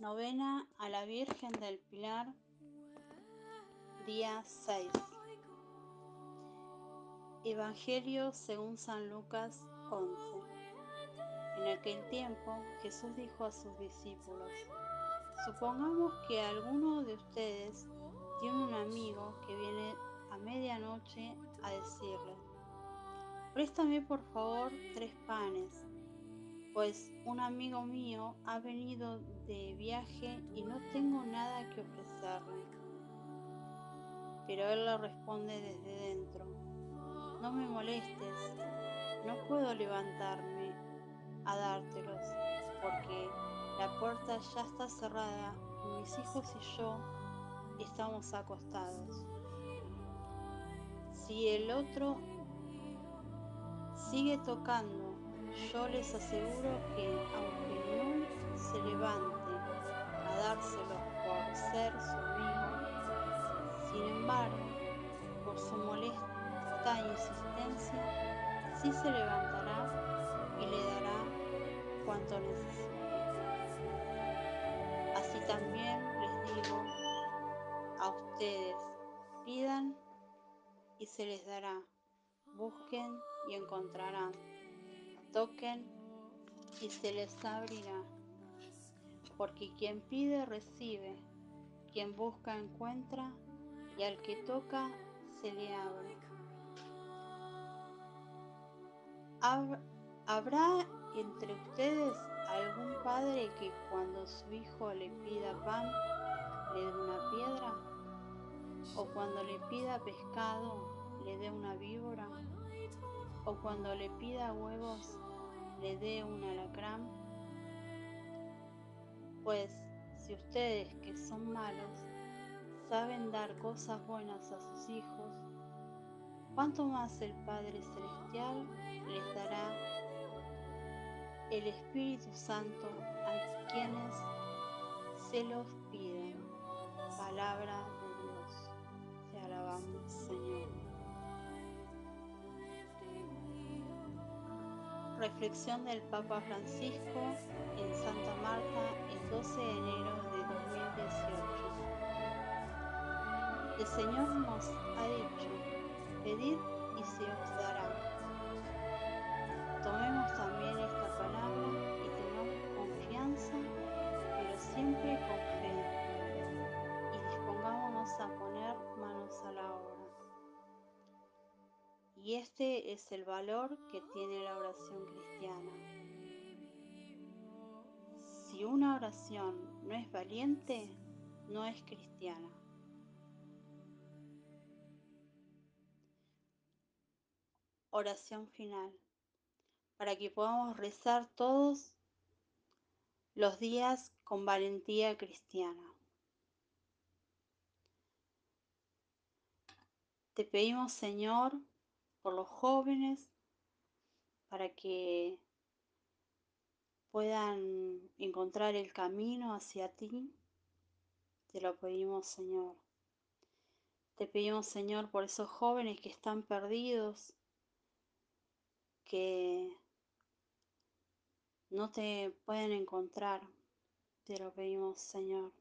Novena a la Virgen del Pilar, día 6. Evangelio según San Lucas 11. En aquel tiempo Jesús dijo a sus discípulos, supongamos que alguno de ustedes tiene un amigo que viene a medianoche a decirle, préstame por favor tres panes pues un amigo mío ha venido de viaje y no tengo nada que ofrecerle. Pero él le responde desde dentro, no me molestes, no puedo levantarme a dártelos, porque la puerta ya está cerrada y mis hijos y yo estamos acostados. Si el otro sigue tocando yo les aseguro que aunque no se levante a dárselo por ser su amigo, sin embargo, por su molesta insistencia, sí se levantará y le dará cuanto necesite. Así también les digo a ustedes, pidan y se les dará, busquen y encontrarán toquen y se les abrirá. Porque quien pide recibe, quien busca encuentra, y al que toca se le abre. ¿Habrá entre ustedes algún padre que cuando su hijo le pida pan le dé una piedra? ¿O cuando le pida pescado le dé una víbora? O cuando le pida huevos le dé un alacrán? Pues si ustedes que son malos saben dar cosas buenas a sus hijos, ¿cuánto más el Padre Celestial les dará el Espíritu Santo a quienes se los pidan? Palabra de Dios. Te alabamos, Señor. Reflexión del Papa Francisco en Santa Marta el 12 de enero de 2018. El Señor nos ha dicho, pedid y se os dará. Tomemos también esta palabra y tengamos confianza, Y este es el valor que tiene la oración cristiana. Si una oración no es valiente, no es cristiana. Oración final. Para que podamos rezar todos los días con valentía cristiana. Te pedimos, Señor, por los jóvenes para que puedan encontrar el camino hacia ti. Te lo pedimos, Señor. Te pedimos, Señor, por esos jóvenes que están perdidos, que no te pueden encontrar. Te lo pedimos, Señor.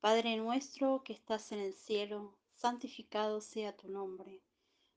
Padre nuestro que estás en el cielo, santificado sea tu nombre.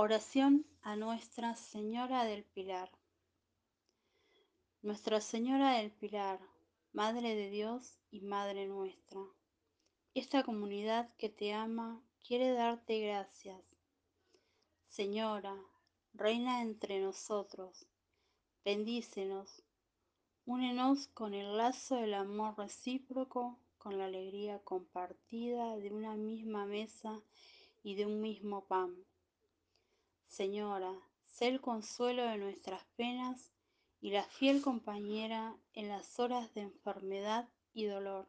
Oración a Nuestra Señora del Pilar. Nuestra Señora del Pilar, Madre de Dios y Madre nuestra. Esta comunidad que te ama quiere darte gracias. Señora, Reina entre nosotros, bendícenos, únenos con el lazo del amor recíproco, con la alegría compartida de una misma mesa y de un mismo pan. Señora, sé el consuelo de nuestras penas y la fiel compañera en las horas de enfermedad y dolor.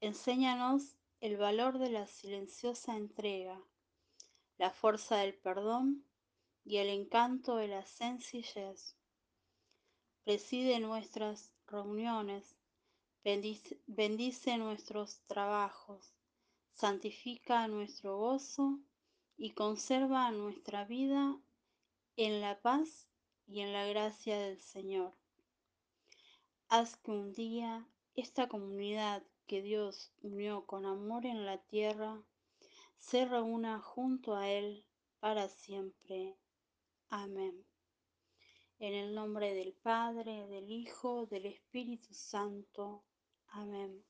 Enséñanos el valor de la silenciosa entrega, la fuerza del perdón y el encanto de la sencillez. Preside nuestras reuniones, bendice, bendice nuestros trabajos, santifica nuestro gozo y conserva nuestra vida en la paz y en la gracia del Señor. Haz que un día esta comunidad que Dios unió con amor en la tierra se reúna junto a Él para siempre. Amén. En el nombre del Padre, del Hijo, del Espíritu Santo. Amén.